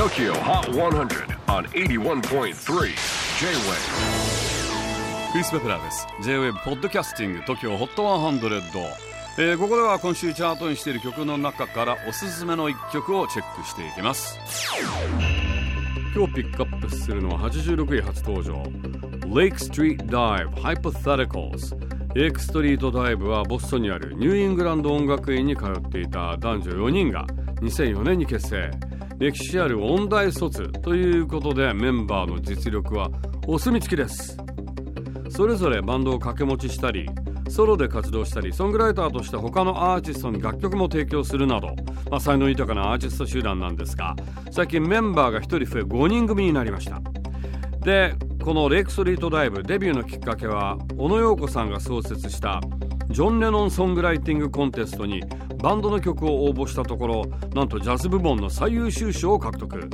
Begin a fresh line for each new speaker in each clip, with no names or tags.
TOKYO HOT 100 on 81.3 J-WAVE
クリス・ベプラーです。J-WAVE ポッドキャスティング TOKYO HOT 100、えー、ここでは今週チャートにしている曲の中からおすすめの一曲をチェックしていきます。今日ピックアップするのは86位初登場。Lake Street Dive Hypotheticals レイクストリートダイブはボストンにあるニューイングランド音楽院に通っていた男女4人が2004年に結成。歴史ある音大卒ということでメンバーの実力はお墨付きです。それぞれバンドを掛け持ちしたりソロで活動したりソングライターとして他のアーティストに楽曲も提供するなど、まあ、才能豊かなアーティスト集団なんですが最近メンバーが1人増え5人組になりました。でこのレイクストリートダイブデビューのきっかけは小野陽子さんが創設したジョン・レノン・ソングライティングコンテストにバンドの曲を応募したところなんとジャズ部門の最優秀賞を獲得。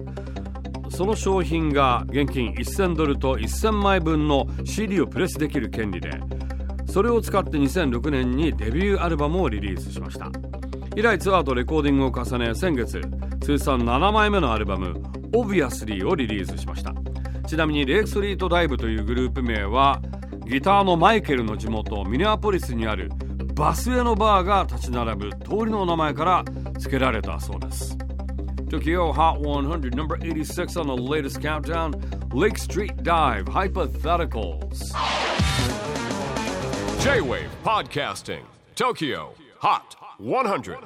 その商品が現金1000ドルと1000枚分の CD をプレスできる権利でそれを使って2006年にデビューアルバムをリリースしました。以来ツアーとレコーディングを重ね先月通算7枚目のアルバム「Obviously」をリリースしました。ちなみにレイクストリートダイブというグループ名はギターのマイケルの地元ミネアポリスにあるバスへのバーが立ち並ぶ通りの名前から付けられたそうです Tokyo Hot 100 number 86 on the latest countdown Lake Street Dive Hypotheticals
J-WAVE PODCASTING TOKYO HOT 100